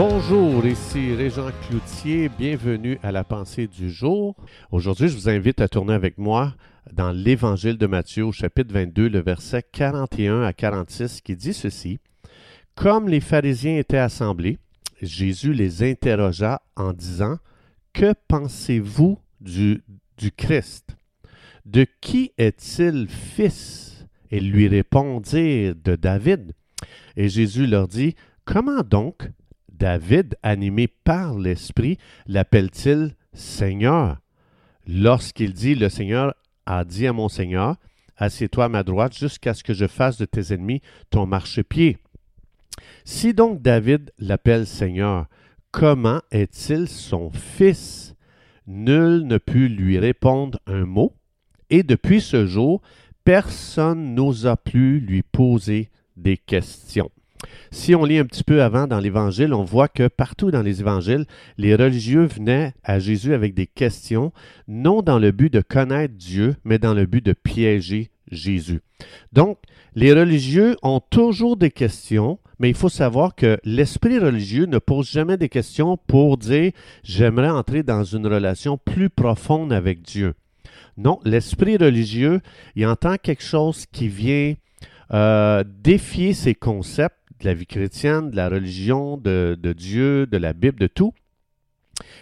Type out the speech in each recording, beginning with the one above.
Bonjour, ici Régent Cloutier, bienvenue à la pensée du jour. Aujourd'hui, je vous invite à tourner avec moi dans l'Évangile de Matthieu au chapitre 22, le verset 41 à 46 qui dit ceci. Comme les pharisiens étaient assemblés, Jésus les interrogea en disant, Que pensez-vous du, du Christ? De qui est-il fils Et lui répondirent, De David. Et Jésus leur dit, Comment donc David, animé par l'Esprit, l'appelle-t-il Seigneur? Lorsqu'il dit, Le Seigneur a dit à mon Seigneur, Assieds-toi à ma droite jusqu'à ce que je fasse de tes ennemis ton marchepied. Si donc David l'appelle Seigneur, comment est-il son fils? Nul ne put lui répondre un mot, et depuis ce jour, personne n'osa plus lui poser des questions. Si on lit un petit peu avant dans l'Évangile, on voit que partout dans les Évangiles, les religieux venaient à Jésus avec des questions, non dans le but de connaître Dieu, mais dans le but de piéger Jésus. Donc, les religieux ont toujours des questions, mais il faut savoir que l'esprit religieux ne pose jamais des questions pour dire j'aimerais entrer dans une relation plus profonde avec Dieu. Non, l'esprit religieux, il entend quelque chose qui vient euh, défier ses concepts de la vie chrétienne, de la religion, de, Dieu, de la Bible, de tout.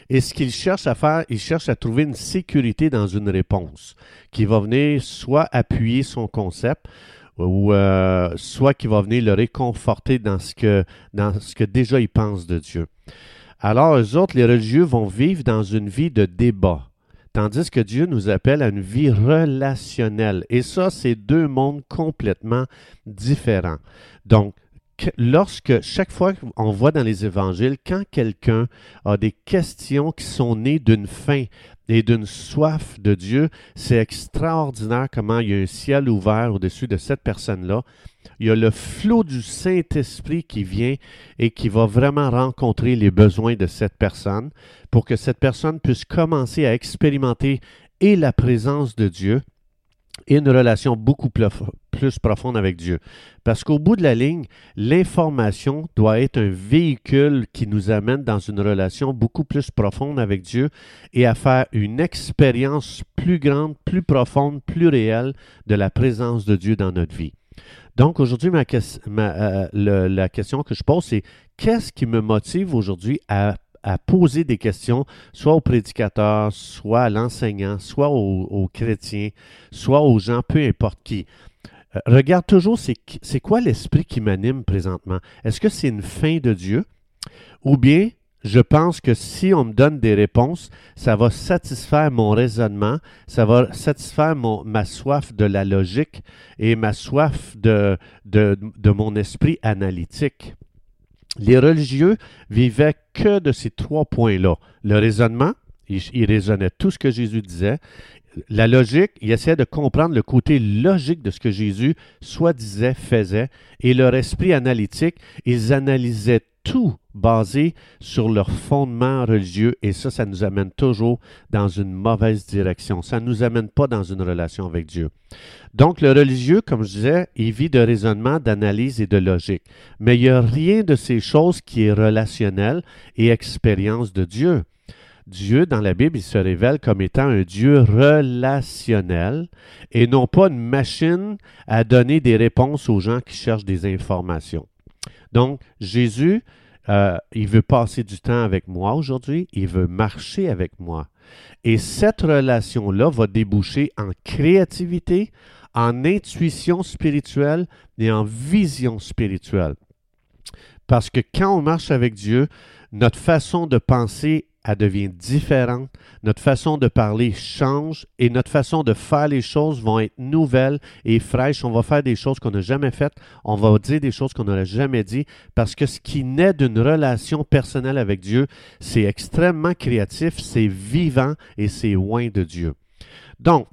Et ce qu'il cherche à faire, il cherche à trouver une sécurité dans une réponse qui va venir soit appuyer son concept, ou euh, soit qui va venir le réconforter dans ce que, dans ce que déjà il pense de Dieu. Alors, eux autres, les religieux vont vivre dans une vie de débat, tandis que Dieu nous appelle à une vie relationnelle. Et ça, c'est deux mondes complètement différents. Donc, lorsque chaque fois qu'on voit dans les évangiles, quand quelqu'un a des questions qui sont nées d'une faim et d'une soif de Dieu, c'est extraordinaire comment il y a un ciel ouvert au-dessus de cette personne-là. Il y a le flot du Saint-Esprit qui vient et qui va vraiment rencontrer les besoins de cette personne pour que cette personne puisse commencer à expérimenter et la présence de Dieu et une relation beaucoup plus, plus profonde avec Dieu. Parce qu'au bout de la ligne, l'information doit être un véhicule qui nous amène dans une relation beaucoup plus profonde avec Dieu et à faire une expérience plus grande, plus profonde, plus réelle de la présence de Dieu dans notre vie. Donc aujourd'hui, ma, euh, la question que je pose, c'est qu'est-ce qui me motive aujourd'hui à à poser des questions, soit au prédicateur, soit à l'enseignant, soit aux, chrétiens, soit aux gens, peu importe qui? Regarde toujours c'est quoi l'esprit qui m'anime présentement? Est-ce que c'est une fin de Dieu? Ou bien je pense que si on me donne des réponses, ça va satisfaire mon raisonnement, ça va satisfaire ma soif de la logique et ma soif de mon esprit analytique. Les religieux vivaient que de ces trois points-là. Le raisonnement, ils, raisonnaient tout ce que Jésus disait. La logique, ils essayaient de comprendre le côté logique de ce que Jésus soit disait, faisait. Et leur esprit analytique, ils analysaient tout basé sur leur fondement religieux et ça, ça nous amène toujours dans une mauvaise direction. Ça ne nous amène pas dans une relation avec Dieu. Donc, le religieux, comme je disais, il vit de raisonnement, d'analyse et de logique. Mais il n'y a rien de ces choses qui est relationnel et expérience de Dieu. Dieu, dans la Bible, il se révèle comme étant un Dieu relationnel et non pas une machine à donner des réponses aux gens qui cherchent des informations. Donc, Jésus, euh, il veut passer du temps avec moi aujourd'hui, il veut marcher avec moi. Et cette relation-là va déboucher en créativité, en intuition spirituelle et en vision spirituelle. Parce que quand on marche avec Dieu, notre façon de penser elle devient différente. Notre façon de parler change et notre façon de faire les choses vont être nouvelles et fraîches. On va faire des choses qu'on n'a jamais faites. On va dire des choses qu'on n'aurait jamais dit parce que ce qui naît d'une relation personnelle avec Dieu, c'est extrêmement créatif, c'est vivant et c'est loin de Dieu. Donc,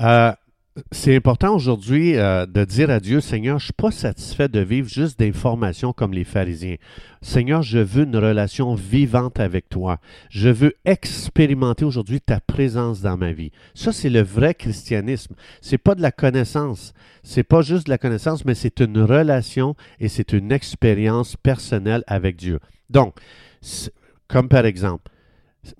euh, c'est important aujourd'hui euh, de dire à Dieu, Seigneur, je ne suis pas satisfait de vivre juste d'informations comme les pharisiens. Seigneur, je veux une relation vivante avec toi. Je veux expérimenter aujourd'hui ta présence dans ma vie. Ça, c'est le vrai christianisme. C'est pas de la connaissance. C'est pas juste de la connaissance, mais c'est une relation et c'est une expérience personnelle avec Dieu. Donc, comme par exemple,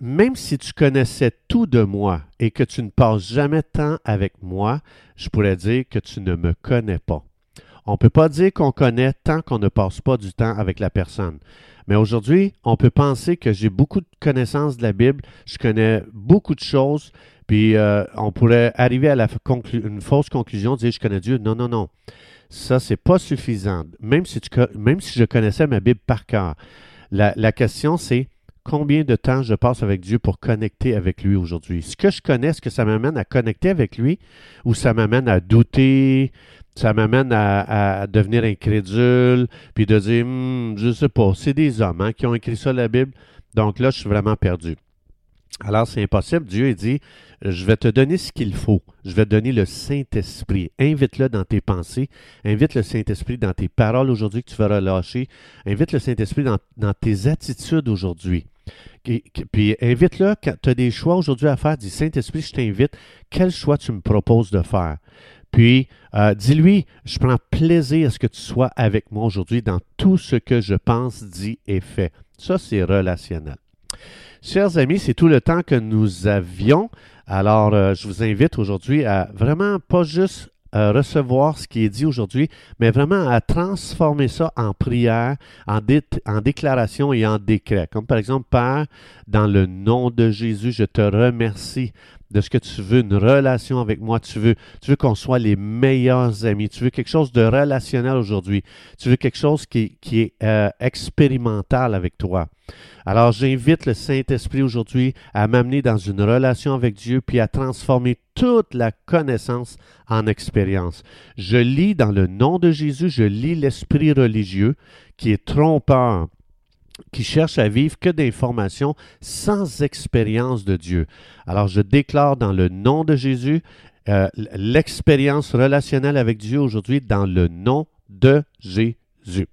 même si tu connaissais tout de moi et que tu ne passes jamais de temps avec moi, je pourrais dire que tu ne me connais pas. On ne peut pas dire qu'on connaît tant qu'on ne passe pas du temps avec la personne. Mais aujourd'hui, on peut penser que j'ai beaucoup de connaissances de la Bible, je connais beaucoup de choses, puis euh, on pourrait arriver à la une fausse conclusion, dire je connais Dieu. Non, non, non. Ça, c'est pas suffisant. Même si, tu, même si je connaissais ma Bible par cœur. la question, c'est combien de temps je passe avec Dieu pour connecter avec lui aujourd'hui? Ce que je connais, est-ce que ça m'amène à connecter avec lui ou ça m'amène à douter, ça m'amène à, devenir incrédule, puis de dire, hmm, je ne sais pas, c'est des hommes hein, qui ont écrit ça la Bible, donc là, je suis vraiment perdu. Alors, c'est impossible. Dieu dit, je vais te donner ce qu'il faut. Je vais te donner le Saint-Esprit. Invite-le dans tes pensées. Invite le Saint-Esprit dans tes paroles aujourd'hui que tu vas relâcher. Invite le Saint-Esprit dans, tes attitudes aujourd'hui. Puis invite-le quand tu as des choix aujourd'hui à faire. Dis Saint-Esprit, je t'invite. Quel choix tu me proposes de faire? Puis, euh, dis-lui, je prends plaisir à ce que tu sois avec moi aujourd'hui dans tout ce que je pense, dis et fais. Ça, c'est relationnel. Chers amis, c'est tout le temps que nous avions. Alors, euh, je vous invite aujourd'hui à vraiment pas juste euh, recevoir ce qui est dit aujourd'hui, mais vraiment à transformer ça en prière, en, en, déclaration et en décret. Comme par exemple, Père, dans le nom de Jésus, je te remercie de ce que tu veux, une relation avec moi. Tu veux, tu veux qu'on soit les meilleurs amis. Tu veux quelque chose de relationnel aujourd'hui. Tu veux quelque chose qui, qui est euh, expérimental avec toi. Alors j'invite le Saint-Esprit aujourd'hui à m'amener dans une relation avec Dieu, puis à transformer toute la connaissance en expérience. Je lis dans le nom de Jésus, je lis l'esprit religieux qui est trompeur qui cherche à vivre que d'informations sans expérience de Dieu. Alors je déclare dans le nom de Jésus euh, l'expérience relationnelle avec Dieu aujourd'hui dans le nom de Jésus.